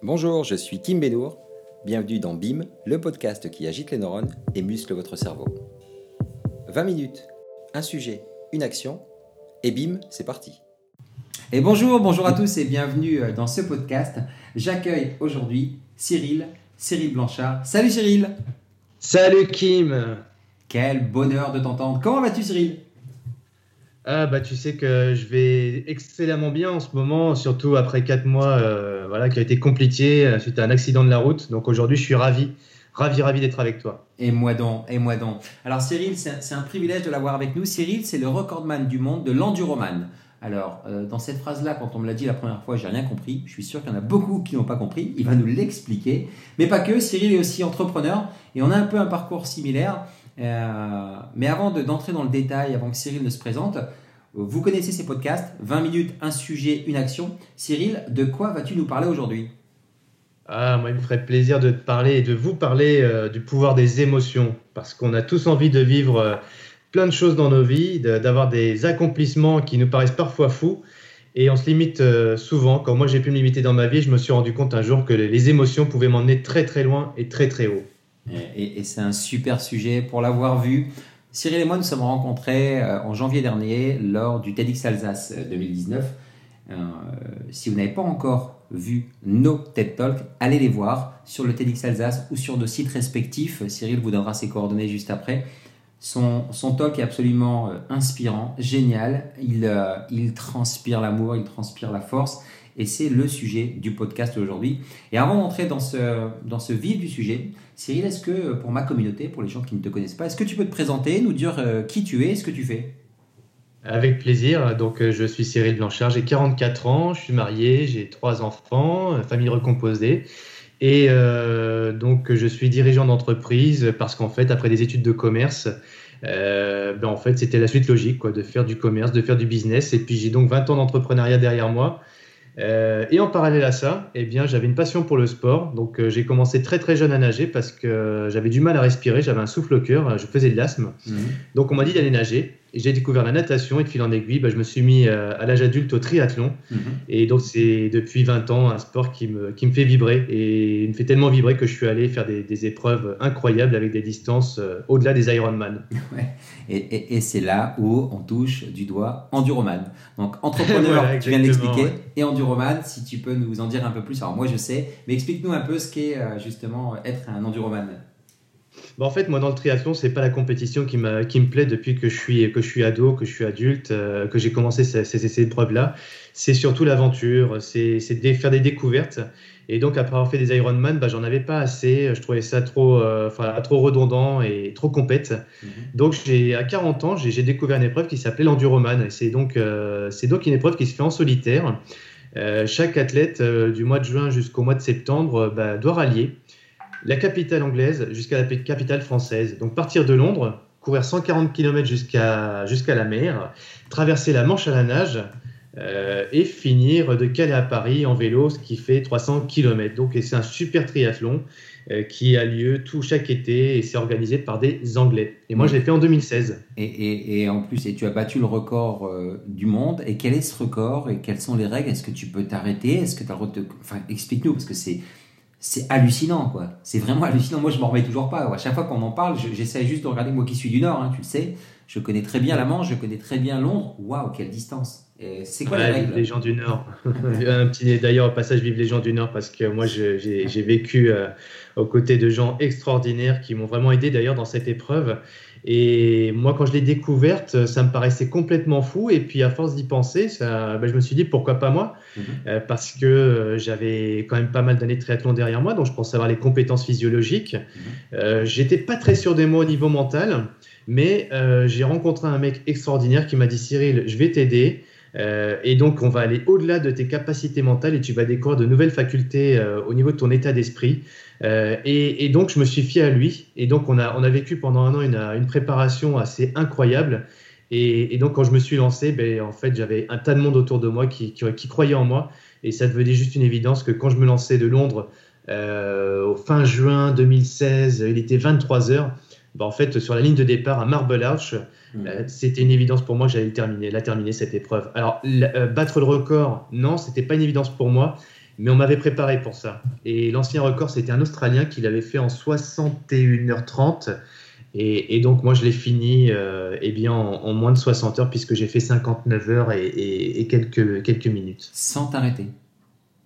Bonjour, je suis Kim Benour. Bienvenue dans BIM, le podcast qui agite les neurones et muscle votre cerveau. 20 minutes, un sujet, une action, et BIM, c'est parti. Et bonjour, bonjour à tous et bienvenue euh, dans ce podcast. J'accueille aujourd'hui Cyril, Cyril Blanchard. Salut Cyril Salut Kim Quel bonheur de t'entendre. Comment vas-tu Cyril? Ah bah tu sais que je vais excellemment bien en ce moment, surtout après quatre mois euh, voilà, qui a été compliqué euh, suite à un accident de la route. Donc aujourd'hui je suis ravi, ravi, ravi d'être avec toi. Et moi donc, et moi donc. Alors Cyril, c'est un privilège de l'avoir avec nous. Cyril, c'est le recordman du monde de l'enduroman. Alors, euh, dans cette phrase-là, quand on me l'a dit la première fois, j'ai rien compris. Je suis sûr qu'il y en a beaucoup qui n'ont pas compris. Il va nous l'expliquer. Mais pas que. Cyril est aussi entrepreneur et on a un peu un parcours similaire. Euh, mais avant d'entrer dans le détail, avant que Cyril ne se présente, vous connaissez ces podcasts, 20 minutes, un sujet, une action. Cyril, de quoi vas-tu nous parler aujourd'hui? Ah, moi, il me ferait plaisir de te parler et de vous parler euh, du pouvoir des émotions, parce qu'on a tous envie de vivre euh, plein de choses dans nos vies, d'avoir des accomplissements qui nous paraissent parfois fous, et on se limite souvent. Quand moi j'ai pu me limiter dans ma vie, je me suis rendu compte un jour que les émotions pouvaient m'emmener très très loin et très très haut. Et, c'est un super sujet pour l'avoir vu. Cyril et moi nous sommes rencontrés euh, en janvier dernier lors du TEDx Alsace 2019. Euh, euh, si vous n'avez pas encore vu nos TED Talks, allez les voir sur le TEDx Alsace ou sur nos sites respectifs. Cyril vous donnera ses coordonnées juste après. Son, son talk est absolument inspirant, génial. Il, il transpire l'amour, il transpire la force. Et c'est le sujet du podcast aujourd'hui. Et avant d'entrer dans ce, dans ce vif du sujet, Cyril, est-ce que pour ma communauté, pour les gens qui ne te connaissent pas, est-ce que tu peux te présenter, nous dire euh, qui tu es ce que tu fais? Avec plaisir. Donc, euh, je suis Cyril Blanchard, j'ai 44 ans, je suis marié, j'ai trois enfants, famille recomposée. Et euh, donc, je suis dirigeant d'entreprise parce qu'en fait, après des études de commerce, ben en fait, c'était la suite logique de faire du commerce, de faire du business. Et puis, j'ai donc 20 ans d'entrepreneuriat derrière moi. Euh, et en parallèle à ça, eh bien, j'avais une passion pour le sport. Donc, euh, j'ai commencé très très jeune à nager parce que j'avais du mal à respirer, j'avais un souffle au cœur, je faisais de l'asthme. Mhm. Donc, on m'a dit d'aller nager j'ai découvert la natation et de fil en aiguille, bah, je me suis mis euh, à l'âge adulte au triathlon. Mhm. Et donc, c'est depuis 20 ans un sport qui me, qui me fait vibrer. Et il me fait tellement vibrer que je suis allé faire des, des épreuves incroyables avec des distances euh, au-delà des Ironman. Ouais. Et, et, c'est là où on touche du doigt Enduroman. Donc, entrepreneur, tu viens de l'expliquer, et Enduroman, si tu peux nous en dire un peu plus. Alors, moi, je sais, mais explique-nous un peu ce qu'est euh, justement être un Enduroman. Bah, en fait, moi, dans le triathlon, c'est pas la compétition qui, qui me plaît depuis que je suis, que je suis ado, que je suis adulte, euh, que j'ai commencé ces, ces, épreuves-là. C'est surtout l'aventure, c'est de faire des découvertes. Et donc, après avoir fait des Ironman, bah, j'en avais pas assez. Je trouvais ça trop, euh, trop redondant et trop compète. Mhm. Donc, à 40 ans, j'ai découvert une épreuve qui s'appelait l'enduroman. C'est donc, euh, c'est donc une épreuve qui se fait en solitaire. chaque athlète, du mois de juin jusqu'au mois de septembre, bah, doit rallier la capitale anglaise jusqu'à la capitale française. Donc partir de Londres, courir 140 km jusqu'à jusqu'à la mer, traverser la Manche à la nage euh, et finir de Calais à Paris en vélo, ce qui fait 300 km. Donc c'est un super triathlon euh, qui a lieu tout chaque été et c'est organisé par des Anglais. Et moi, je l'ai fait en 2016. Et, et, en plus, et tu as battu le record euh, du monde. Et quel est ce record? Et quelles sont les règles? Est-ce que tu peux t'arrêter? Est-ce que tu as Enfin, explique-nous parce que c'est c'est hallucinant, quoi. C'est vraiment hallucinant. Moi, je m'en remets toujours pas. À chaque fois qu'on en parle, j'essaie juste de regarder, moi qui suis du Nord, hein, tu le sais. Je connais très bien la Manche, je connais très bien Londres. Waouh, quelle distance. C'est quoi les règles Les gens du Nord. Un petit d'ailleurs au passage vive les gens du Nord parce que moi j'ai vécu euh, aux côtés de gens extraordinaires qui m'ont vraiment aidé d'ailleurs dans cette épreuve. Et moi, quand je l'ai découverte, ça me paraissait complètement fou. Et puis, à force d'y penser, ça, ben, je me suis dit pourquoi pas moi? Mhm. euh, Parce que euh, j'avais quand même pas mal d'années de triathlon derrière moi, donc je pensais avoir les compétences physiologiques. Mhm. Euh, j'étais pas très sûr de moi au niveau mental, mais j'ai rencontré un mec extraordinaire qui m'a dit Cyril, je vais t'aider. et donc, on va aller au-delà de tes capacités mentales et tu vas découvrir de nouvelles facultés au niveau de ton état d'esprit. Euh, et, donc, je me suis fié à lui. Et donc, on a, on a vécu pendant un an une, une préparation assez incroyable. Et, donc, quand je me suis lancé, ben, en fait, j'avais un tas de monde autour de moi qui, qui, croyait en moi. Et ça devenait juste une évidence que quand je me lançais de Londres euh, au fin juin 2016, il était 23 heures. Ben, en fait, sur la ligne de départ à Marble Arch, mmh. euh, c'était une évidence pour moi que j'allais terminer, la terminer cette épreuve. Alors, battre le record, non, c'était pas une évidence pour moi Mais on m'avait préparé pour ça. Et l'ancien record, c'était un Australien qui l'avait fait en 61h30. Et, donc, moi, je l'ai fini euh, eh bien, en, moins de 60 heures, puisque j'ai fait 59 heures et, quelques, quelques minutes. Sans t'arrêter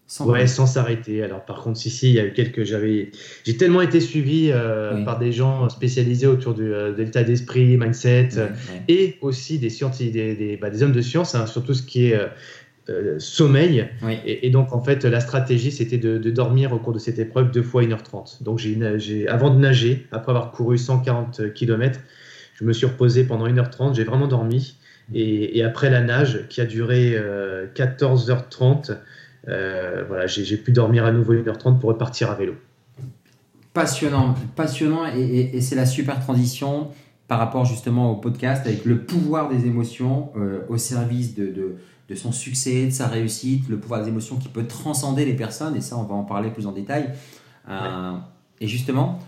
sans Ouais, sans s'arrêter. Alors, par contre, si, si, il y a eu quelques. J'avais, j'ai tellement été suivi euh, par des gens spécialisés autour du euh, l'état d'esprit, mindset, et aussi des, scientifiques, des, des, bah, des, hommes de science, hein, sur tout ce qui est euh, sommeil. Et, donc, en fait, la stratégie, c'était de, dormir au cours de cette épreuve deux fois 1h30. Donc, j'ai, avant de nager, après avoir couru 140 km, je me suis reposé pendant 1h30, j'ai vraiment dormi. Et, après la nage, qui a duré 14h30, euh, euh, voilà, j'ai, pu dormir à nouveau 1h30 pour repartir à vélo. Passionnant, passionnant, et, c'est la super transition par rapport justement au podcast avec le pouvoir des émotions au service de de son succès, de sa réussite, le pouvoir des émotions qui peut transcender les personnes, et ça, on va en parler plus en détail. Euh, et justement,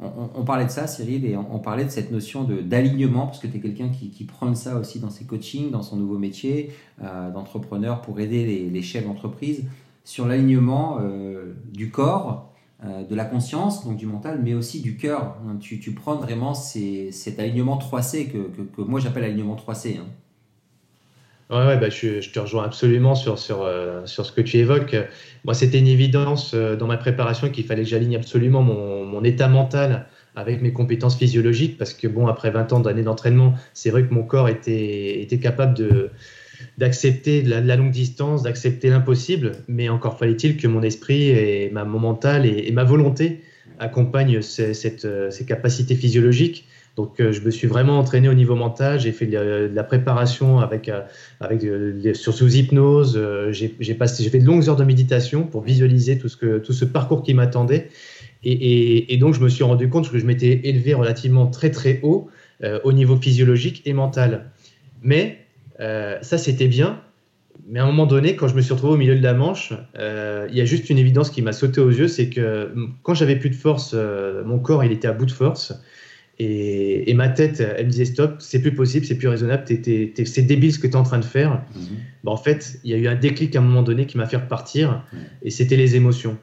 on, parlait de ça, Cyril, et on, parlait de cette notion d'alignement, parce que tu es quelqu'un qui, qui prône ça aussi dans ses coachings, dans son nouveau métier euh, d'entrepreneur pour aider les, chefs d'entreprise sur l'alignement euh, du corps, de la conscience, donc du mental, mais aussi du cœur. Tu, tu prends vraiment cet alignement 3C que, que, moi j'appelle alignement 3C. Hein. Ouais, bah, je, te rejoins absolument sur, sur, euh, sur ce que tu évoques. Moi, c'était une évidence euh, dans ma préparation qu'il fallait que j'aligne absolument mon, mon, état mental avec mes compétences physiologiques parce que, bon, après 20 ans d'années d'entraînement, c'est vrai que mon corps était, était capable de d'accepter la, la, longue distance, d'accepter l'impossible, mais encore fallait-il que mon esprit et ma, mon mental et, ma volonté accompagnent euh, ces capacités physiologiques. Donc, euh, je me suis vraiment entraîné au niveau mental. J'ai fait de, la préparation avec, euh, avec sur sous hypnose. J'ai passé, j'ai fait de longues heures de méditation pour visualiser tout ce que tout ce parcours qui m'attendait. Et, donc, je me suis rendu compte que je m'étais élevé relativement très très haut au niveau physiologique et mental. Mais ça, c'était bien. Mais à un moment donné, quand je me suis retrouvé au milieu de la Manche, il y a juste une évidence qui m'a sauté aux yeux, c'est que quand j'avais plus de force, mon corps il était à bout de force. Et, ma tête, elle me disait stop, c'est plus possible, c'est plus raisonnable, c'est débile ce que tu es en train de faire. Bah, en fait, il y a eu un déclic à un moment donné qui m'a fait repartir, et c'était les émotions.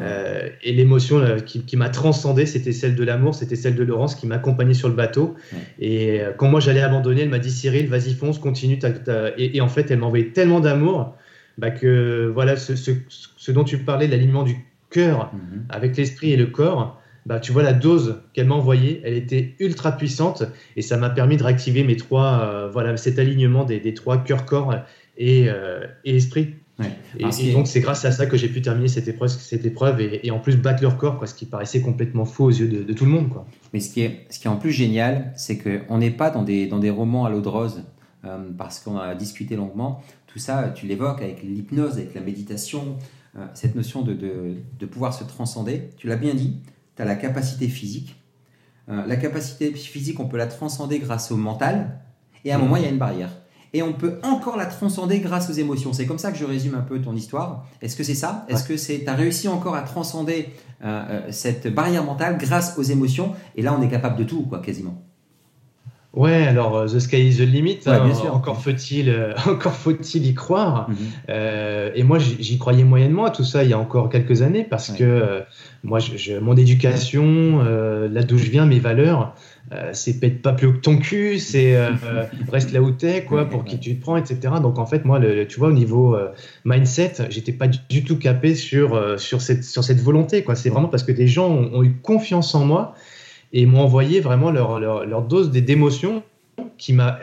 Euh, et l'émotion qui, m'a transcendé, c'était celle de l'amour, c'était celle de Laurence qui m'accompagnait sur le bateau. Et euh, quand moi j'allais abandonner, elle m'a dit Cyril, vas-y fonce, continue. Et, en fait, elle m'a envoyé tellement d'amour bah, que voilà ce, ce, dont tu parlais, l'alignement du cœur mhm. avec l'esprit et le corps, bah, tu vois la dose qu'elle m'a envoyée, elle était ultra puissante et ça m'a permis de réactiver mes trois, euh, voilà, cet alignement des, trois cœur, corps et, euh, et esprit. Et, donc c'est grâce à ça que j'ai pu terminer cette épreuve, cette épreuve et, en plus battre leur corps, quoi, ce qui paraissait complètement faux aux yeux de, tout le monde. Quoi. Mais ce qui est, ce qui est en plus génial, c'est qu'on n'est pas dans des, dans des romans à l'eau de rose, euh, parce qu'on a discuté longuement. Tout ça, tu l'évoques avec l'hypnose, avec la méditation, cette notion de, de, de pouvoir se transcender. Tu l'as bien dit, tu as la capacité physique. Euh, la capacité physique, on peut la transcender grâce au mental. Et à un moment, il y a une barrière. Et on peut encore la transcender grâce aux émotions. C'est comme ça que je résume un peu ton histoire. Est-ce que c'est ça? Est-ce que c'est, tu as réussi encore à transcender euh, euh, cette barrière mentale grâce aux émotions? Et là, on est capable de tout, quoi, quasiment. Ouais, alors euh, The Sky is the Limit, hein, encore faut-il euh, encore faut-il y croire. Mhm. Euh, et moi, j'y croyais moyennement à tout ça il y a encore quelques années parce que moi, je, mon éducation, là d'où je viens, mes valeurs, c'est pète pas plus haut que ton cul, c'est reste là où t'es, quoi, pour qui tu te prends, etc. Donc en fait, moi, le, tu vois, au niveau mindset, j'étais pas du, tout capé sur sur cette sur cette volonté, quoi. C'est vraiment parce que des gens ont eu confiance en moi et m'ont envoyé vraiment leur, leur, leur dose d'émotion qui m'a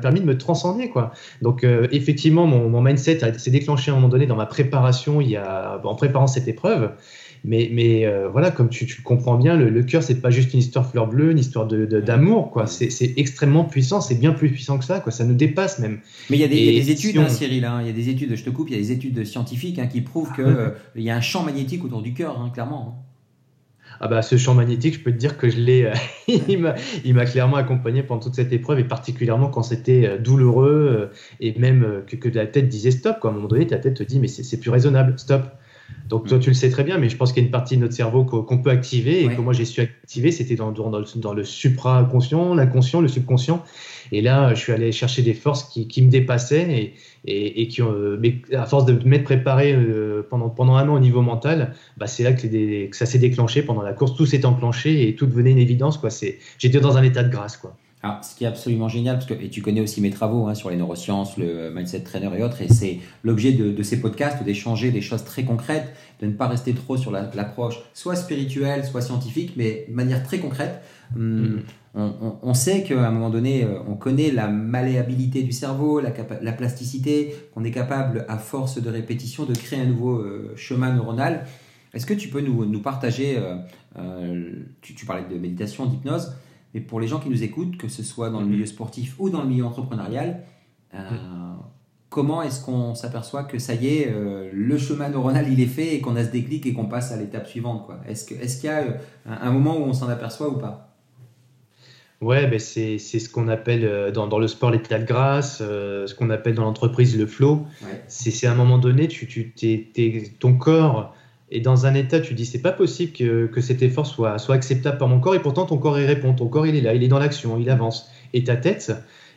permis de me transcender quoi. Donc euh, effectivement mon, mon mindset s'est déclenché à un moment donné dans ma préparation il y a en préparant cette épreuve. Mais, mais euh, voilà, comme tu, tu, comprends bien, le, le cœur, c'est pas juste une histoire fleur bleue, une histoire d'amour, de, quoi. C'est extrêmement puissant, c'est bien plus puissant que ça, quoi. Ça nous dépasse même. Mais il y a des, y a des études, hein, Cyril, hein. il y a des études, je te coupe, il y a des études scientifiques hein, qui prouvent qu'il euh, il y a un champ magnétique autour du cœur, clairement. Ah bah, ce champ magnétique, je peux te dire que je l'ai, euh, il m'a clairement accompagné pendant toute cette épreuve et particulièrement quand c'était euh, douloureux euh, et même que, que, la tête disait stop. Quoi. À un moment donné, ta tête te dit mais c'est plus raisonnable, stop. Donc toi, tu le sais très bien, mais je pense qu'il y a une partie de notre cerveau qu'on peut activer et que moi j'ai su activer, c'était dans, dans, le, dans le supraconscient, l'inconscient, le subconscient. Et là, je suis allé chercher des forces qui, qui me dépassaient et, et, et qui ont, euh, mais à force de m'être préparé euh, pendant, pendant un an au niveau mental, bah, c'est là que, les, que ça s'est déclenché pendant la course, tout s'est enclenché et tout devenait une évidence. Quoi. J'étais dans un état de grâce. Quoi. Alors, ce qui est absolument génial, parce que et tu connais aussi mes travaux hein, sur les neurosciences, le mindset trainer et autres, et c'est l'objet de, de, ces podcasts d'échanger des choses très concrètes, de ne pas rester trop sur l'approche soit spirituelle, soit scientifique, mais de manière très concrète. Hum, mm-hmm. on, on, on, sait qu'à un moment donné, euh, on connaît la malléabilité du cerveau, la, la plasticité, qu'on est capable, à force de répétition, de créer un nouveau euh, chemin neuronal. Est-ce que tu peux nous, nous partager, euh, euh tu, tu parlais de méditation, d'hypnose, mais pour les gens qui nous écoutent, que ce soit dans le mhm. milieu sportif ou dans le milieu entrepreneurial, euh, comment est-ce qu'on s'aperçoit que ça y est, euh, le chemin neuronal il est fait et qu'on a ce déclic et qu'on passe à l'étape suivante Est-ce qu'il est y a euh, un, moment où on s'en aperçoit ou pas? Ouais, ben c'est ce qu'on appelle dans, dans, le sport l'état de grâce, ce qu'on appelle dans l'entreprise le flow. Ouais. C'est à un moment donné, tu, tu, es, ton corps et dans un état, tu dis c'est pas possible que, que, cet effort soit, soit acceptable par mon corps, et pourtant ton corps y répond, ton corps il est là, il est dans l'action, il avance. Et ta tête,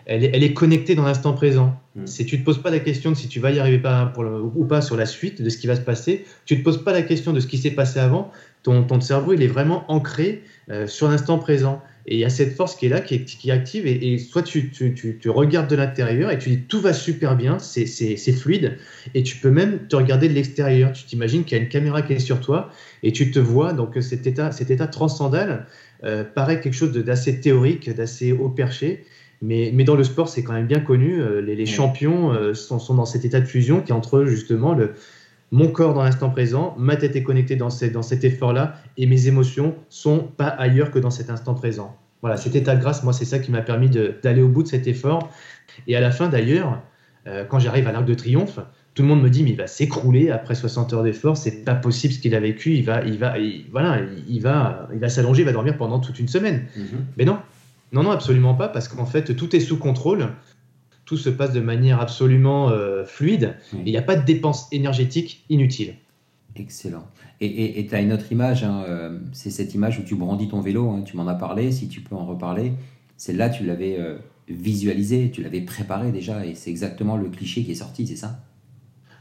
elle est, elle est connectée dans l'instant présent. Mm. Si tu te poses pas la question de si tu vas y arriver pas pour le, ou pas sur la suite de ce qui va se passer, tu te poses pas la question de ce qui s'est passé avant, ton, ton cerveau il est vraiment ancré euh, sur l'instant présent. Et il y a cette force qui est là, qui est, qui est active, et, et, soit tu, tu, tu, tu regardes de l'intérieur et tu dis tout va super bien, c'est fluide, et tu peux même te regarder de l'extérieur. Tu t'imagines qu'il y a une caméra qui est sur toi, et tu te vois, donc cet état, cet état transcendal euh, paraît quelque chose d'assez théorique, d'assez haut perché, mais, mais, dans le sport, c'est quand même bien connu. Euh, les, les champions euh, sont, sont, dans cet état de fusion qui est entre justement le, mon corps dans l'instant présent, ma tête est connectée dans, dans cet effort-là, et mes émotions sont pas ailleurs que dans cet instant présent. Voilà, cet état de grâce, moi, c'est ça qui m'a permis d'aller au bout de cet effort. Et à la fin, d'ailleurs, euh, quand j'arrive à l'Arc de Triomphe, tout le monde me dit mais il va s'écrouler après 60 heures d'effort, c'est pas possible ce qu'il a vécu, il va, il va, voilà, il va, il va s'allonger, il va dormir pendant toute une semaine. Mm -hmm. Mais non, non, non, absolument pas, parce qu'en fait tout est sous contrôle tout se passe de manière absolument euh, fluide il n'y a pas de dépense énergétique inutile. Excellent. Et tu as une autre image, hein, euh, c'est cette image où tu brandis ton vélo, hein, tu m'en as parlé, si tu peux en reparler. Celle-là, tu l'avais euh, visualisé, tu l'avais préparé déjà, et c'est exactement le cliché qui est sorti, c'est ça?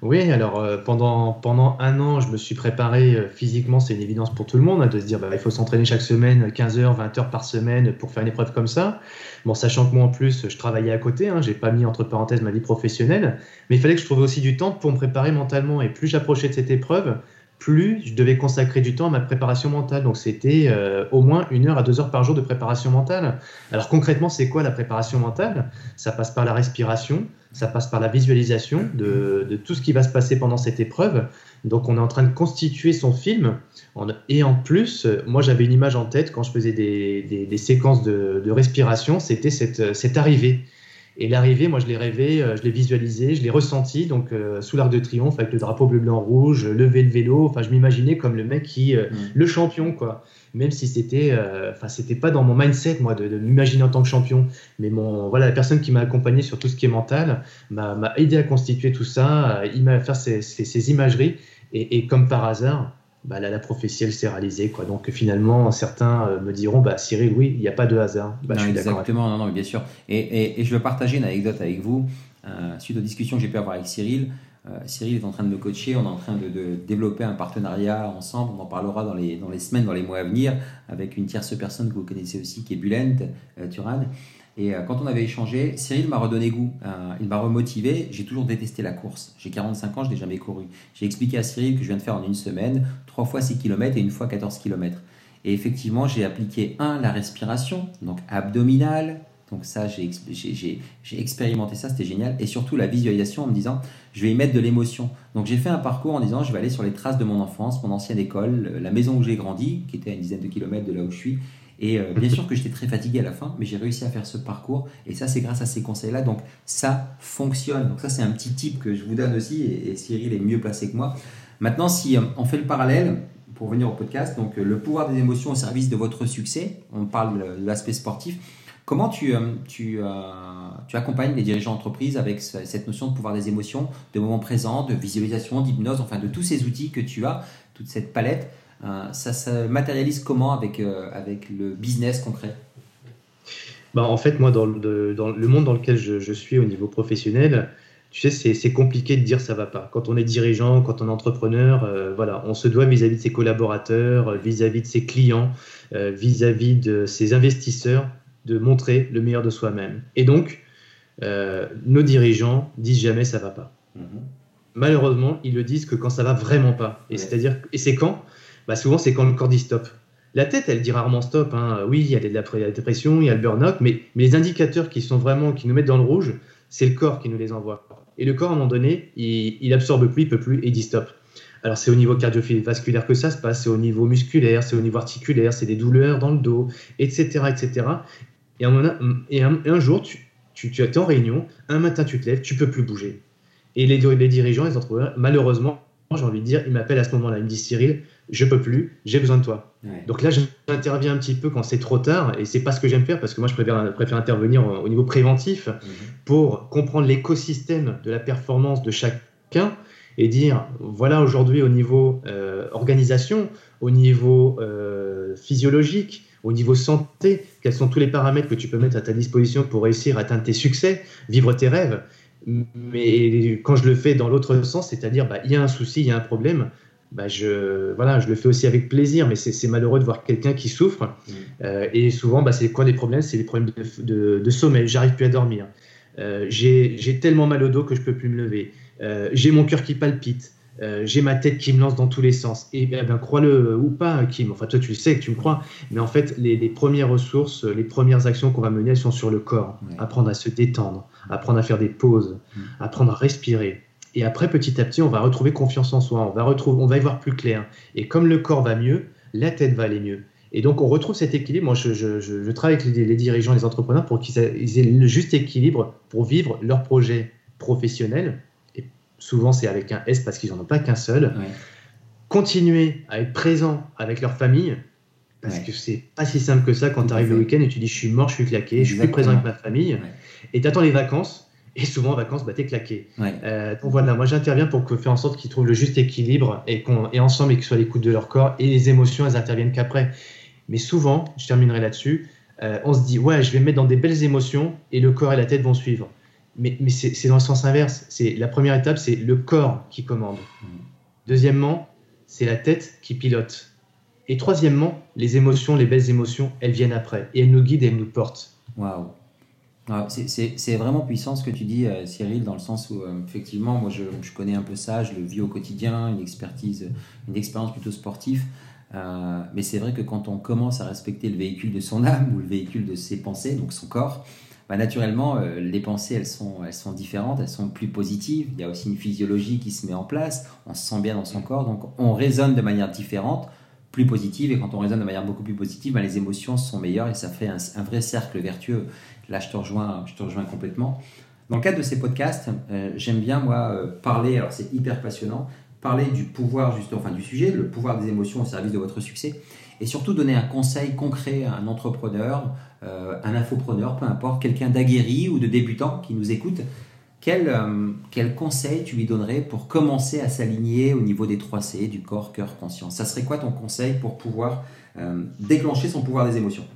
Oui, alors euh, pendant, pendant un an, je me suis préparé euh, physiquement, c'est une évidence pour tout le monde, hein, de se dire bah, il faut s'entraîner chaque semaine 15 heures, 20 heures par semaine pour faire une épreuve comme ça. Bon, sachant que moi en plus, je travaillais à côté, hein, j'ai pas mis entre parenthèses ma vie professionnelle, mais il fallait que je trouve aussi du temps pour me préparer mentalement. Et plus j'approchais de cette épreuve, plus je devais consacrer du temps à ma préparation mentale. Donc c'était euh, au moins une heure à deux heures par jour de préparation mentale. Alors concrètement, c'est quoi la préparation mentale? Ça passe par la respiration, ça passe par la visualisation de, tout ce qui va se passer pendant cette épreuve. Donc on est en train de constituer son film. Et en plus, moi j'avais une image en tête quand je faisais des, séquences de, respiration, c'était cette arrivée. Et l'arrivée, moi, je l'ai rêvé, euh, je l'ai visualisé, je l'ai ressenti, donc euh, sous l'arc de triomphe avec le drapeau bleu, blanc, rouge, lever le vélo. Enfin, je m'imaginais comme le mec qui, euh, mmh. le champion, quoi. Même si c'était, euh, enfin, c'était pas dans mon mindset, moi, de, de m'imaginer en tant que champion. Mais mon, voilà, la personne qui m'a accompagné sur tout ce qui est mental m'a aidé à constituer tout ça, il m'a fait ces, ces, ces imageries. Et, et, comme par hasard, bah, là, la prophétie, elle s'est réalisée. Quoi. Donc finalement, certains euh, me diront, bah, Cyril, oui, il n'y a pas de hasard. Bah, non, je suis exactement, non, non, bien sûr. Et, et, et, je veux partager une anecdote avec vous. Euh, suite aux discussions que j'ai pu avoir avec Cyril, euh, Cyril est en train de me coacher, on est en train de, de, développer un partenariat ensemble, on en parlera dans les, dans les semaines, dans les mois à venir, avec une tierce personne que vous connaissez aussi, qui est Bulent euh, Turan. Et euh, quand on avait échangé, Cyril m'a redonné goût, euh, il m'a remotivé. J'ai toujours détesté la course. J'ai 45 ans, je n'ai jamais couru. J'ai expliqué à Cyril que je viens de faire en une semaine 3 fois 6 km et une fois 14 km. Et effectivement, j'ai appliqué, un, la respiration, donc abdominale. Donc ça, j'ai expérimenté ça, c'était génial. Et surtout la visualisation en me disant, je vais y mettre de l'émotion. Donc j'ai fait un parcours en disant, je vais aller sur les traces de mon enfance, mon ancienne école, la maison où j'ai grandi, qui était à une dizaine de kilomètres de là où je suis, et euh, bien sûr que j'étais très fatigué à la fin, mais j'ai réussi à faire ce parcours. Et ça, c'est grâce à ces conseils-là. Donc ça fonctionne. Donc ça, c'est un petit tip que je vous donne aussi. Et, et Cyril est mieux placé que moi. Maintenant, si euh, on fait le parallèle, pour venir au podcast, donc euh, le pouvoir des émotions au service de votre succès, on parle de l'aspect sportif. Comment tu, tu, tu accompagnes les dirigeants d'entreprise avec cette notion de pouvoir des émotions, de moment présent, de visualisation, d'hypnose, enfin de tous ces outils que tu as, toute cette palette? Ça se matérialise comment avec, avec le business concret? Bah, En fait, moi, dans le, dans le, monde dans lequel je, je suis au niveau professionnel, tu sais, c'est compliqué de dire ça va pas. Quand on est dirigeant, quand on est entrepreneur, euh, voilà, on se doit vis-à-vis de ses collaborateurs, euh, vis-à-vis de ses clients, euh, vis-à-vis de ses investisseurs, de montrer le meilleur de soi-même. Et donc, nos dirigeants disent jamais ça va pas. Mm-hmm. Malheureusement, ils le disent que quand ça va vraiment pas. Et c'est-à-dire, et c'est quand? Bah Souvent, c'est quand le corps dit stop. La tête, elle dit rarement stop. Hein. Oui, il y a de la dépression, il y a le burn-out, mais, les indicateurs qui sont vraiment, qui nous mettent dans le rouge, c'est le corps qui nous les envoie. Et le corps, à un moment donné, il, il absorbe plus, il peut plus et dit stop. Alors c'est au niveau cardiovasculaire que ça se passe, c'est au niveau musculaire, c'est au niveau articulaire, c'est des douleurs dans le dos, etc. etc. Et un, et un, jour, tu, tu, tu es en réunion, un matin tu te lèves, tu peux plus bouger. Et les, les dirigeants, les entrepreneurs, malheureusement, j'ai envie de dire, ils m'appellent à ce moment-là, ils me disent Cyril, je peux plus, j'ai besoin de toi. Donc là, j'interviens un petit peu quand c'est trop tard, et c'est pas ce que j'aime faire parce que moi, je préfère, préfère intervenir au niveau préventif mhm. pour comprendre l'écosystème de la performance de chacun et dire voilà aujourd'hui au niveau euh, organisation, au niveau euh, physiologique, au niveau santé, quels sont tous les paramètres que tu peux mettre à ta disposition pour réussir à atteindre tes succès, vivre tes rêves. Mais quand je le fais dans l'autre sens, c'est-à-dire bah, il y a un souci, il y a un problème, bah, je, voilà, je le fais aussi avec plaisir, mais c'est malheureux de voir quelqu'un qui souffre. Mm. Euh, et souvent, bah, c'est quoi les problèmes? C'est les problèmes de, de, sommeil, j'arrive plus à dormir. Euh, j'ai tellement mal au dos que je peux plus me lever. Euh, j'ai mon cœur qui palpite. j'ai ma tête qui me lance dans tous les sens. Et eh bien, crois-le ou pas, Kim. Enfin, toi, tu le sais que tu me crois. Mais en fait, les, premières ressources, les premières actions qu'on va mener, elles sont sur le corps. Apprendre à se détendre, apprendre à faire des pauses, mm. apprendre à respirer. Et après, petit à petit, on va retrouver confiance en soi, on va, retrouver, on va y voir plus clair. Et comme le corps va mieux, la tête va aller mieux. Et donc, on retrouve cet équilibre. Moi, je, travaille avec les, dirigeants, les entrepreneurs pour qu'ils aient le juste équilibre pour vivre leur projet professionnel. Et souvent, c'est avec un S parce qu'ils n'en ont pas qu'un seul. Continuer à être présent avec leur famille. Parce que c'est pas si simple que ça quand tu arrives le week-end et tu dis je suis mort, je suis claqué, je suis plus présent avec ma famille. Et tu attends les vacances et souvent en vacances, bah, t'es claqué. Euh, donc voilà, moi j'interviens pour que, faire en sorte qu'ils trouvent le juste équilibre et, qu'on, et ensemble et qu'ils soient à l'écoute de leur corps et les émotions, elles interviennent qu'après. Mais souvent, je terminerai là-dessus, euh, on se dit, ouais, je vais me mettre dans des belles émotions et le corps et la tête vont suivre. Mais, mais c'est, dans le sens inverse. C'est, la première étape, c'est le corps qui commande. Mm. Deuxièmement, c'est la tête qui pilote. Et troisièmement, les émotions, les belles émotions, elles viennent après et elles nous guident et elles nous portent. Waouh c'est vraiment puissant ce que tu dis, euh, Cyril, dans le sens où, euh, effectivement, moi, je, connais un peu ça, je le vis au quotidien, une expertise, une expérience plutôt sportive. Euh, mais c'est vrai que quand on commence à respecter le véhicule de son âme ou le véhicule de ses pensées, donc son corps, bah, naturellement, les pensées, elles sont, elles sont différentes, elles sont plus positives. Il y a aussi une physiologie qui se met en place, on se sent bien dans son corps, donc on raisonne de manière différente, plus positive. Et quand on raisonne de manière beaucoup plus positive, bah, les émotions sont meilleures et ça fait un vrai cercle vertueux. Là, je te rejoins, je te rejoins complètement. Dans le cadre de ces podcasts, euh, j'aime bien, moi, euh, parler, alors c'est hyper passionnant, parler du pouvoir, justement, enfin du sujet, le pouvoir des émotions au service de votre succès, et surtout donner un conseil concret à un entrepreneur, euh, un infopreneur, peu importe, quelqu'un d'aguerri ou de débutant qui nous écoute. Quel, quel conseil tu lui donnerais pour commencer à s'aligner au niveau des 3 C, du corps, cœur, conscience? Ça serait quoi ton conseil pour pouvoir déclencher son pouvoir des émotions?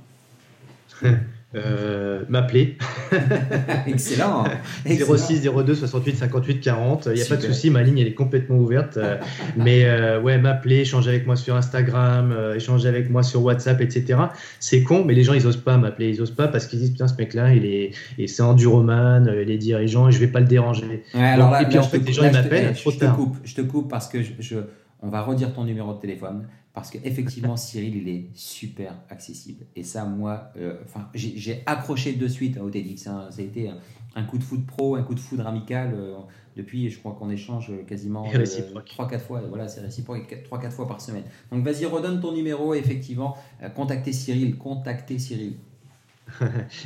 Euh, m'appeler. Excellent. 06 02 68 58 40. Il n'y a pas de souci, ma ligne elle est complètement ouverte. Euh, mais euh, ouais, m'appeler, échanger avec moi sur Instagram, échanger avec moi sur WhatsApp, etc. C'est con, mais les gens ils osent pas m'appeler. Ils osent pas parce qu'ils disent putain, ce mec-là, il est, et c'est enduromane, il est dirigeant et je vais pas le déranger. alors et puis en fait, les gens ils m'appellent. Je, te coupe, je te coupe parce que je, on va redire ton numéro de téléphone parce qu'effectivement, Cyril, il est super accessible. Et ça, moi, euh, enfin, j'ai accroché de suite au TEDx. Hein. Ça a été un, coup de foot pro, un coup de foudre amical. Euh, depuis, je crois qu'on échange quasiment 3-4 euh, fois. Voilà, c'est réciproque 3-4 fois par semaine. Donc, vas-y, redonne ton numéro. effectivement, contactez Cyril. Contactez Cyril.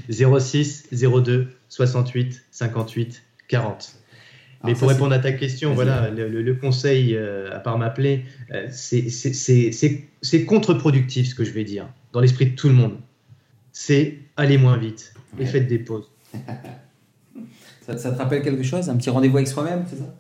06 02 68 58 40. Mais pour répondre à ta question, voilà, le, conseil, euh, à part m'appeler, euh, c'est contre-productif ce que je vais dire, dans l'esprit de tout le monde. C'est aller moins vite. et faites des pauses. ça, ça, te rappelle quelque chose? Un petit rendez-vous avec soi-même, c'est ça?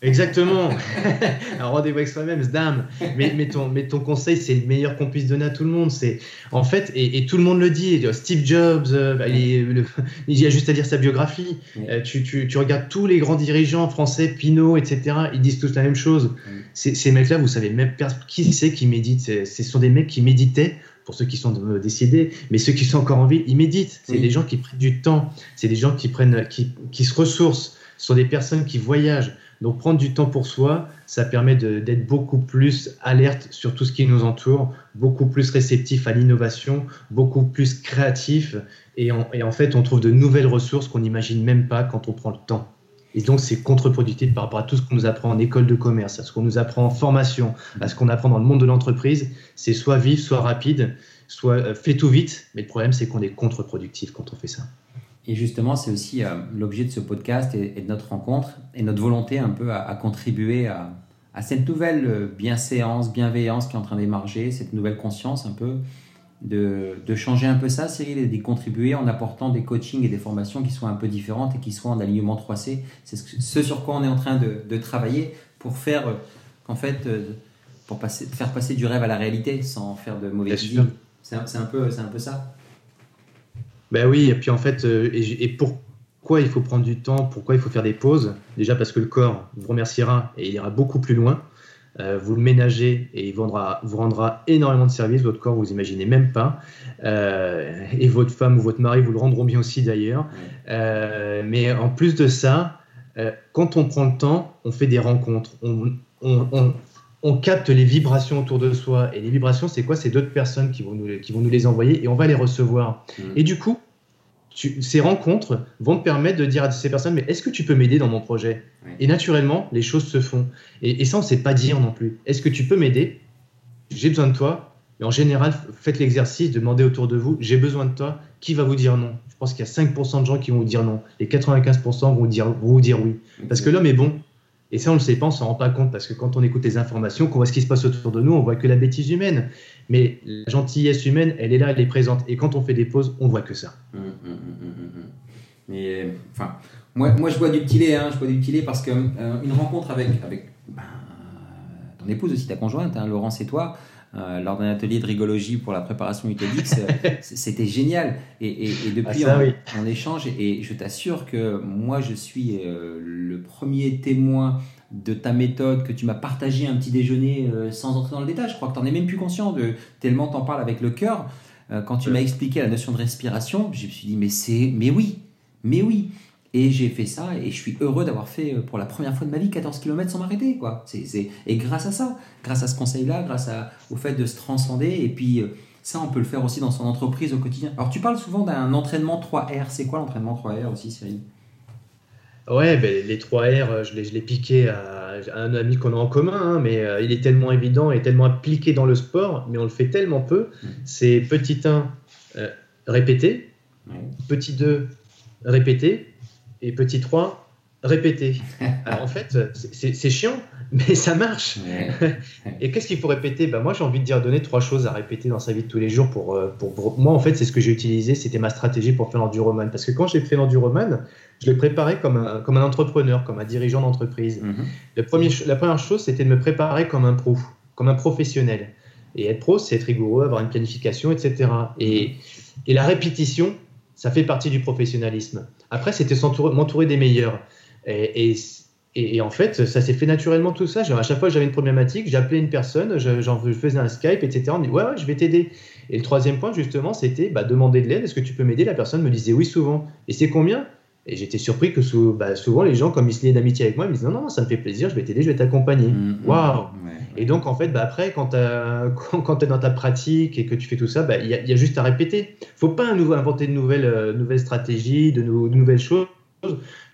Exactement. un rendez-vous avec soi-même, dame. Mais, mais, ton, mais ton conseil, c'est le meilleur qu'on puisse donner à tout le monde. C'est en fait, et, tout le monde le dit. Steve Jobs, euh, bah, il, y a juste à dire sa biographie. Euh, tu, tu, tu, regardes tous les grands dirigeants français, Pinot, etc. Ils disent tous la même chose. Ces, mecs-là, vous savez même qui c'est qui médite. Ce sont des mecs qui méditaient pour ceux qui sont décédés, mais ceux qui sont encore en vie, ils méditent. C'est des gens qui prennent du temps, c'est des gens qui prennent, qui, qui se ressourcent, ce sont des personnes qui voyagent. Donc prendre du temps pour soi, ça permet d'être beaucoup plus alerte sur tout ce qui nous entoure, beaucoup plus réceptif à l'innovation, beaucoup plus créatif. Et en, fait, on trouve de nouvelles ressources qu'on n'imagine même pas quand on prend le temps. Et donc, c'est contre-productif par rapport à tout ce qu'on nous apprend en école de commerce, à ce qu'on nous apprend en formation, à ce qu'on apprend dans le monde de l'entreprise. C'est soit vif, soit rapide, soit euh, fait tout vite. Mais le problème, c'est qu'on est contre-productif quand on fait ça. Et justement, c'est aussi euh, l'objet de ce podcast et, de notre rencontre et notre volonté un peu à, contribuer à, cette nouvelle euh, bienséance, bienveillance qui est en train d'émerger, cette nouvelle conscience un peu, de, changer un peu ça, Cyril, et d'y contribuer en apportant des coachings et des formations qui soient un peu différentes et qui soient en alignement 3C. C'est ce, sur quoi on est en train de, travailler pour faire, euh, en fait, pour passer, faire passer du rêve à la réalité sans faire de mauvais C'est un, un, peu, un peu ça. Ben oui, et puis en fait, euh, et, pourquoi il faut prendre du temps, pourquoi il faut faire des pauses? Déjà parce que le corps vous remerciera et il ira beaucoup plus loin. Euh, vous le ménagez et il vous rendra, vous rendra, énormément de services. Votre corps, vous imaginez même pas. Euh, et votre femme ou votre mari vous le rendront bien aussi d'ailleurs. mais en plus de ça, quand on prend le temps, on fait des rencontres. On, on, on, capte les vibrations autour de soi. Et les vibrations, c'est quoi? C'est d'autres personnes qui vont, nous, qui vont nous les envoyer et on va les recevoir. Mmh. Et du coup, ces rencontres vont te permettre de dire à ces personnes, mais est-ce que tu peux m'aider dans mon projet? Et naturellement, les choses se font. Et, ça, on ne sait pas dire non plus. Est-ce que tu peux m'aider? J'ai besoin de toi. Et en général, faites l'exercice, demandez autour de vous, j'ai besoin de toi. Qui va vous dire non? Je pense qu'il y a 5% de gens qui vont vous dire non. Les 95% vont vous dire, vont vous dire oui. Parce que l'homme est bon. Et ça, on ne le sait pas, on s'en rend pas compte, parce que quand on écoute les informations, qu'on voit ce qui se passe autour de nous, on voit que la bêtise humaine. Mais la gentillesse humaine, elle est là, elle est présente. Et quand on fait des pauses, on voit que ça. Mais, enfin, moi, moi, je bois du petit lait, hein, je bois du petit lait parce qu'une euh, rencontre avec, avec ben, ton épouse aussi, ta conjointe, hein, Laurence et toi, euh, lors d'un atelier de rigologie pour la préparation euh, c'était génial. Et, depuis, ah, on, échange, et, je t'assure que moi, je suis euh, le premier témoin de ta méthode, que tu m'as partagé un petit déjeuner sans entrer dans le détail. Je crois que tu n'en es même plus conscient, de, tellement tu en parles avec le cœur. quand tu m'as expliqué la notion de respiration, je me suis dit, mais, c'est, mais oui, mais oui. Et j'ai fait ça et je suis heureux d'avoir fait euh, pour la première fois de ma vie 14 km sans m'arrêter. Quoi. C'est, Et grâce à ça, grâce à ce conseil-là, grâce à, au fait de se transcender, et puis euh, ça, on peut le faire aussi dans son entreprise au quotidien. Alors tu parles souvent d'un entraînement 3R. C'est quoi l'entraînement 3R aussi, Cyril? Ouais, ben, les 3 R, euh, je l'ai, piqué à, un ami qu'on a en commun, hein, mais il est tellement évident et tellement appliqué dans le sport, mais on le fait tellement peu. Mmh. C'est petit 1, répéter. Petit 2, répéter et petit 3, répéter. Alors en fait, c'est chiant, mais ça marche. et qu'est-ce qu'il faut répéter? Ben Moi, j'ai envie de dire donner trois choses à répéter dans sa vie de tous les jours. Pour, euh, pour, Moi, en fait, c'est ce que j'ai utilisé, c'était ma stratégie pour faire l'enduroman. Parce que quand j'ai fait l'enduroman, je l'ai préparé comme un, comme un entrepreneur, comme un dirigeant d'entreprise. Le premier, la première chose, c'était de me préparer comme un pro, comme un professionnel. Et être pro, c'est être rigoureux, avoir une planification, etc. Et, et la répétition, ça fait partie du professionnalisme. Après, c'était m'entourer des meilleurs. Et, et, en fait, ça s'est fait naturellement tout ça. À chaque fois que j'avais une problématique, j'appelais une personne, je, je, faisais un Skype, etc. On dit ouais, ouais, je vais t'aider. Et le troisième point, justement, c'était bah, demander de l'aide. Est-ce que tu peux m'aider? La personne me disait oui souvent. Et c'est combien? Et j'étais surpris que bah, souvent les gens, comme ils se liaient d'amitié avec moi, ils me disaient non, non, ça me fait plaisir, je vais t'aider, je vais t'accompagner. Mmh, mmh. Waouh Et donc en fait, bah, après, quand tu es dans ta pratique et que tu fais tout ça, bah, il y, y, a juste à répéter. faut pas inventer de nouvelles, euh, nouvelles stratégies, de, de nouvelles choses.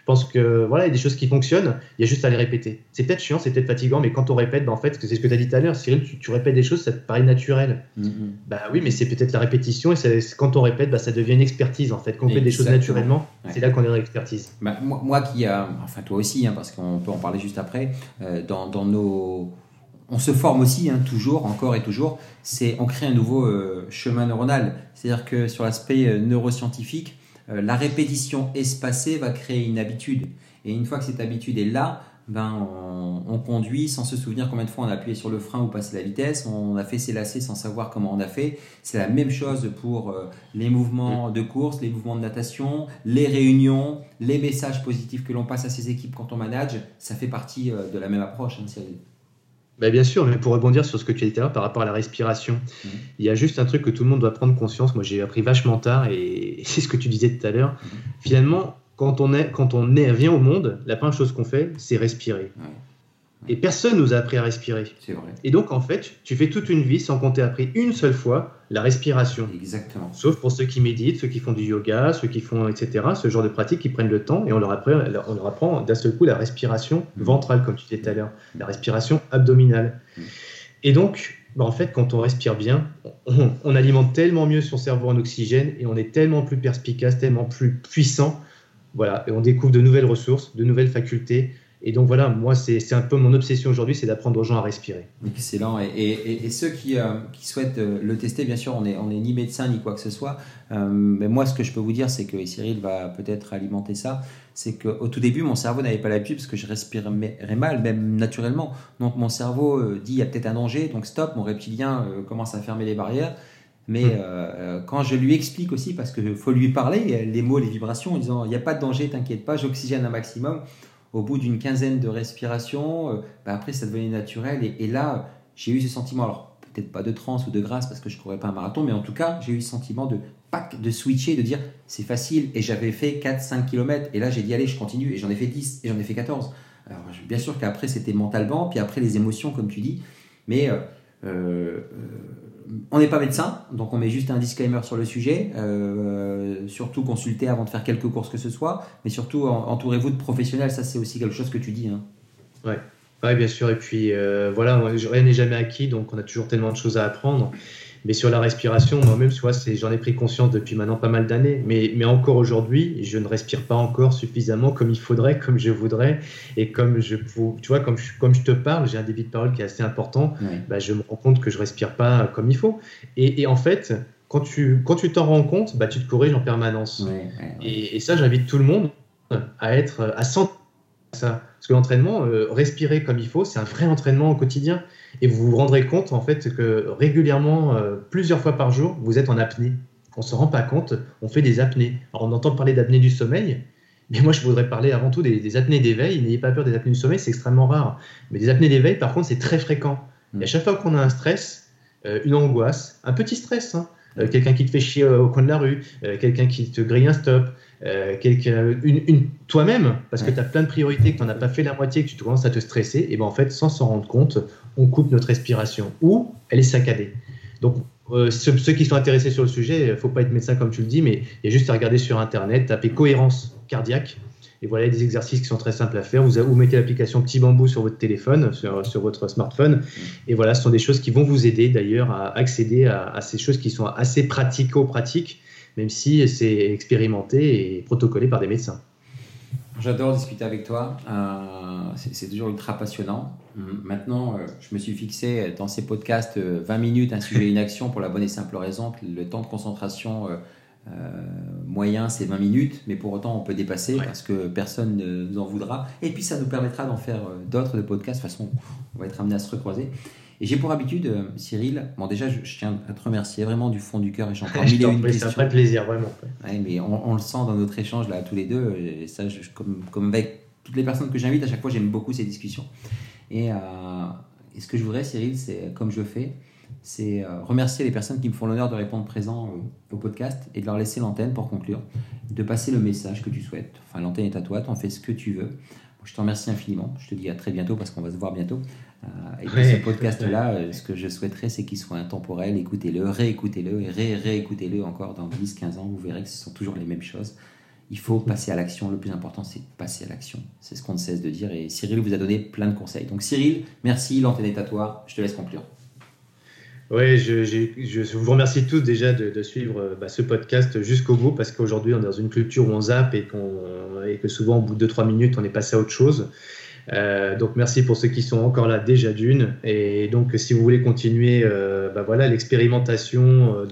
Je pense que voilà, il y a des choses qui fonctionnent, il y a juste à les répéter. C'est peut-être chiant, c'est peut-être fatigant, mais quand on répète, bah, en fait, c'est ce que tu as dit tout à l'heure, Cyril, tu, répètes des choses, ça te paraît naturel. Mm-hmm. Bah oui, mais c'est peut-être la répétition, et quand on répète, bah, ça devient une expertise en fait. Quand on fait des choses naturellement, c'est là qu'on est dans l'expertise. Bah, moi, qui, a, enfin toi aussi, hein, parce qu'on peut en parler juste après, euh, dans, dans, nos on se forme aussi, hein, toujours, encore et toujours, c'est on crée un nouveau euh, chemin neuronal. C'est-à-dire que sur l'aspect euh, neuroscientifique, la répétition espacée va créer une habitude. Et une fois que cette habitude est là, ben, on, conduit sans se souvenir combien de fois on a appuyé sur le frein ou passé la vitesse, on a fait ses lacets sans savoir comment on a fait. C'est la même chose pour euh, les mouvements de course, les mouvements de natation, les réunions, les messages positifs que l'on passe à ses équipes quand on manage. Ça fait partie euh, de la même approche, hein, Cyril. Ben bien sûr, mais pour rebondir sur ce que tu as dit par rapport à la respiration, mmh. il y a juste un truc que tout le monde doit prendre conscience. Moi, j'ai appris vachement tard et c'est ce que tu disais tout à l'heure. Mmh. Finalement, quand on, est, quand on est, vient au monde, la première chose qu'on fait, c'est respirer. Et personne nous a appris à respirer. Vrai. Et donc, en fait, tu fais toute une vie sans qu'on t'ait appris une seule fois la respiration. Exactement. Sauf pour ceux qui méditent, ceux qui font du yoga, ceux qui font, etc., ce genre de pratiques qui prennent le temps et on leur apprend, on leur apprend d'un seul coup la respiration mmh. ventrale, comme tu disais tout à l'heure, la respiration abdominale. Mmh. Et donc, bah, en fait, quand on respire bien, on, on, alimente tellement mieux son cerveau en oxygène et on est tellement plus perspicace, tellement plus puissant voilà, et on découvre de nouvelles ressources, de nouvelles facultés. Et donc voilà, moi, c'est un peu mon obsession aujourd'hui, c'est d'apprendre aux gens à respirer. Excellent. Et, ceux qui, euh, qui, souhaitent euh, le tester, bien sûr, on n'est on est ni médecin ni quoi que ce soit. Euh, mais moi, ce que je peux vous dire, c'est que Cyril va peut-être alimenter ça. C'est qu'au tout début, mon cerveau n'avait pas l'habitude parce que je respirais mal, même naturellement. Donc mon cerveau dit il y a peut-être un danger, donc stop. Mon reptilien commence à fermer les barrières. Mais hmm. euh, quand je lui explique aussi, parce qu'il faut lui parler, les mots, les vibrations, en disant il n'y a pas de danger, t'inquiète pas, j'oxygène un maximum. Au bout d'une quinzaine de respirations, euh, bah, après ça devenait naturel. Et, là, j'ai eu ce sentiment, alors peut-être pas de transe ou de grâce parce que je courais pas un marathon, mais en tout cas, j'ai eu ce sentiment de pack, de switcher, de dire c'est facile. Et j'avais fait 4-5 km. Et là, j'ai dit allez, je continue. Et j'en ai fait 10 et j'en ai fait 14. Alors, bien sûr qu'après, c'était mentalement, puis après, les émotions, comme tu dis. Mais on n'est pas médecin, donc on met juste un disclaimer sur le sujet. Euh, surtout consultez avant de faire quelques courses que ce soit, mais surtout entourez-vous de professionnels. Ça, c'est aussi quelque chose que tu dis. Hein. Ouais. bien sûr. Et puis euh, voilà, rien n'est jamais acquis, donc on a toujours tellement de choses à apprendre. Mais sur la respiration, moi-même, j'en ai pris conscience depuis maintenant pas mal d'années. Mais, mais encore aujourd'hui, je ne respire pas encore suffisamment comme il faudrait, comme je voudrais. Et comme je, tu vois, comme je, comme je te parle, j'ai un débit de parole qui est assez important. Bah, je me rends compte que je respire pas comme il faut. Et, et en fait, quand tu quand tu t'en rends compte, bah, tu te corriges en permanence. et, et, ça, j'invite tout le monde à être à sentir ça. Parce que l'entraînement, euh, respirer comme il faut, c'est un vrai entraînement au quotidien. Et vous vous rendrez compte en fait que régulièrement, euh, plusieurs fois par jour, vous êtes en apnée. On ne se rend pas compte, on fait des apnées. Alors on entend parler d'apnée du sommeil, mais moi je voudrais parler avant tout des, apnées d'éveil. N'ayez pas peur des apnées du sommeil, c'est extrêmement rare. Mais des apnées d'éveil, par contre, c'est très fréquent. Et à chaque fois qu'on a un stress, euh, une angoisse, un petit stress, hein, euh, quelqu'un qui te fait chier au coin de la rue, quelqu'un qui te grille un stop, une, toi-même, parce que tu as plein de priorités, que tu n'en as pas fait la moitié, que tu commences à te stresser, et ben en fait, sans s'en rendre compte, on coupe notre respiration ou elle est saccadée. Donc, euh, ceux, qui sont intéressés sur le sujet, il ne faut pas être médecin comme tu le dis, mais il y a juste à regarder sur Internet, taper cohérence cardiaque. Et voilà, il y a des exercices qui sont très simples à faire. Vous, vous mettez l'application Petit Bambou sur votre téléphone, sur, votre smartphone. Et voilà, ce sont des choses qui vont vous aider d'ailleurs à accéder à, à, ces choses qui sont assez pratico-pratiques, même si c'est expérimenté et protocolé par des médecins. J'adore discuter avec toi. Euh, c'est toujours ultra passionnant. Maintenant, euh, je me suis fixé dans ces podcasts 20 euh, minutes, un sujet, une action, pour la bonne et simple raison que le temps de concentration moyen, c'est 20 minutes, mais pour autant, on peut dépasser parce que personne ne nous en voudra. Et puis, ça nous permettra d'en faire d'autres de podcasts. De toute façon, on va être amené à se recroiser. Et j'ai pour habitude, euh, Cyril, bon déjà je, tiens à te remercier vraiment du fond du cœur et encore mille et une questions. C'est un vrai plaisir, vraiment. mais on, le sent dans notre échange là tous les deux. Et ça, comme, comme avec toutes les personnes que j'invite, à chaque fois j'aime beaucoup ces discussions. Et, euh, et, ce que je voudrais, Cyril, c'est comme je fais, c'est euh, remercier les personnes qui me font l'honneur de répondre présent au podcast et de leur laisser l'antenne pour conclure, de passer le message que tu souhaites. Enfin, l'antenne est à toi, tu en fais ce que tu veux. Je te remercie infiniment. Je te dis à très bientôt parce qu'on va se voir bientôt. Euh, et puis ce podcast-là, euh, ce que je souhaiterais, c'est qu'il soit intemporel. Écoutez-le, réécoutez-le et ré réécoutez-le encore dans 10-15 ans. Vous verrez que ce sont toujours les mêmes choses. Il faut passer à l'action. Le plus important, c'est passer à l'action. C'est ce qu'on ne cesse de dire. Et Cyril vous a donné plein de conseils. Donc Cyril, merci. L'antenne est à toi. Je te laisse conclure. Oui, je, je, vous remercie tous déjà de, suivre euh, bah, ce podcast jusqu'au bout parce qu'aujourd'hui on est dans une culture où on zappe et, et que souvent au bout de 2-3 minutes on est passé à autre chose. Euh, donc merci pour ceux qui sont encore là déjà d'une. Et donc si vous voulez continuer euh, bah voilà, l'expérimentation euh,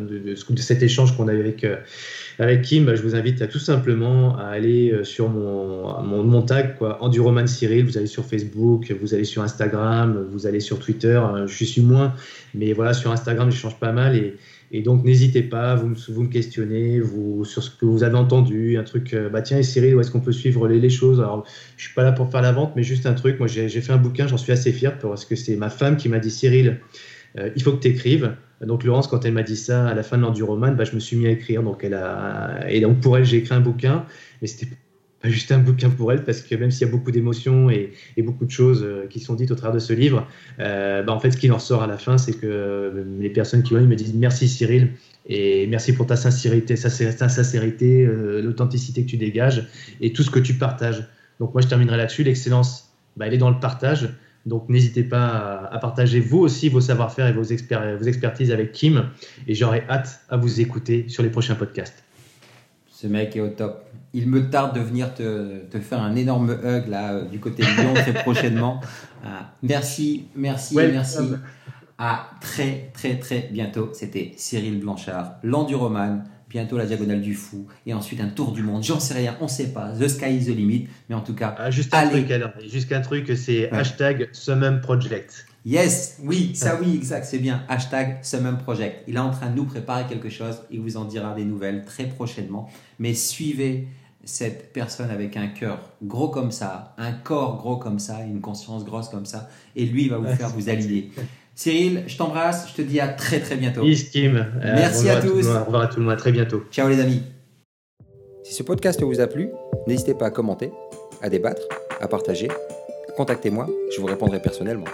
de, de, de, cet échange qu'on a eu avec, avec Kim, bah, je vous invite à tout simplement à aller sur mon, mon, mon tag, quoi, Enduroman Cyril. Vous allez sur Facebook, vous allez sur Instagram, vous allez sur Twitter. Je suis moins, mais voilà, sur Instagram, je change pas mal et, et donc, n'hésitez pas, vous me, vous me questionnez vous, sur ce que vous avez entendu, un truc, euh, bah tiens, et Cyril, où est-ce qu'on peut suivre les, choses? Alors, je suis pas là pour faire la vente, mais juste un truc. Moi, j'ai fait un bouquin, j'en suis assez fier parce que c'est ma femme qui m'a dit Cyril, euh, il faut que tu écrives. Donc, Laurence, quand elle m'a dit ça à la fin de l'enduroman, bah, je me suis mis à écrire. Donc, elle a... Et donc, pour elle, j'ai écrit un bouquin, mais c'était juste un bouquin pour elle, parce que même s'il y a beaucoup d'émotions et, beaucoup de choses euh, qui sont dites au travers de ce livre, euh, bah en fait, ce qui en ressort à la fin, c'est que euh, les personnes qui me disent merci Cyril et merci pour ta sincérité, ta sincérité, l'authenticité que tu dégages et tout ce que tu partages. Donc moi, je terminerai là-dessus. L'excellence, bah, elle est dans le partage. Donc n'hésitez pas à, partager vous aussi vos savoir-faire et vos expertises avec Kim. Et j'aurai hâte à vous écouter sur les prochains podcasts. Ce mec est au top. Il me tarde de venir te, te faire un énorme hug là euh, du côté de Lyon très prochainement. Euh, merci, merci, ouais, merci. À très, très, très bientôt. C'était Cyril Blanchard, l'enduroman. Bientôt la diagonale du fou et ensuite un tour du monde. J'en sais rien, on sait pas. The sky is the limit, mais en tout cas. Ah, juste un allez. truc alors, juste un truc, c'est ouais. hashtag Summum Project. Yes, oui, ça oui, exact, c'est bien. Hashtag Summum Project. Il est en train de nous préparer quelque chose. Il vous en dira des nouvelles très prochainement. Mais suivez cette personne avec un cœur gros comme ça, un corps gros comme ça, une conscience grosse comme ça, et lui il va vous faire vous aligner. Cyril, je t'embrasse, je te dis à très très bientôt. Peace, Kim. Merci euh, à tous. Au revoir à tout le monde, à très bientôt. Ciao les amis. Si ce podcast vous a plu, n'hésitez pas à commenter, à débattre, à partager. Contactez-moi, je vous répondrai personnellement.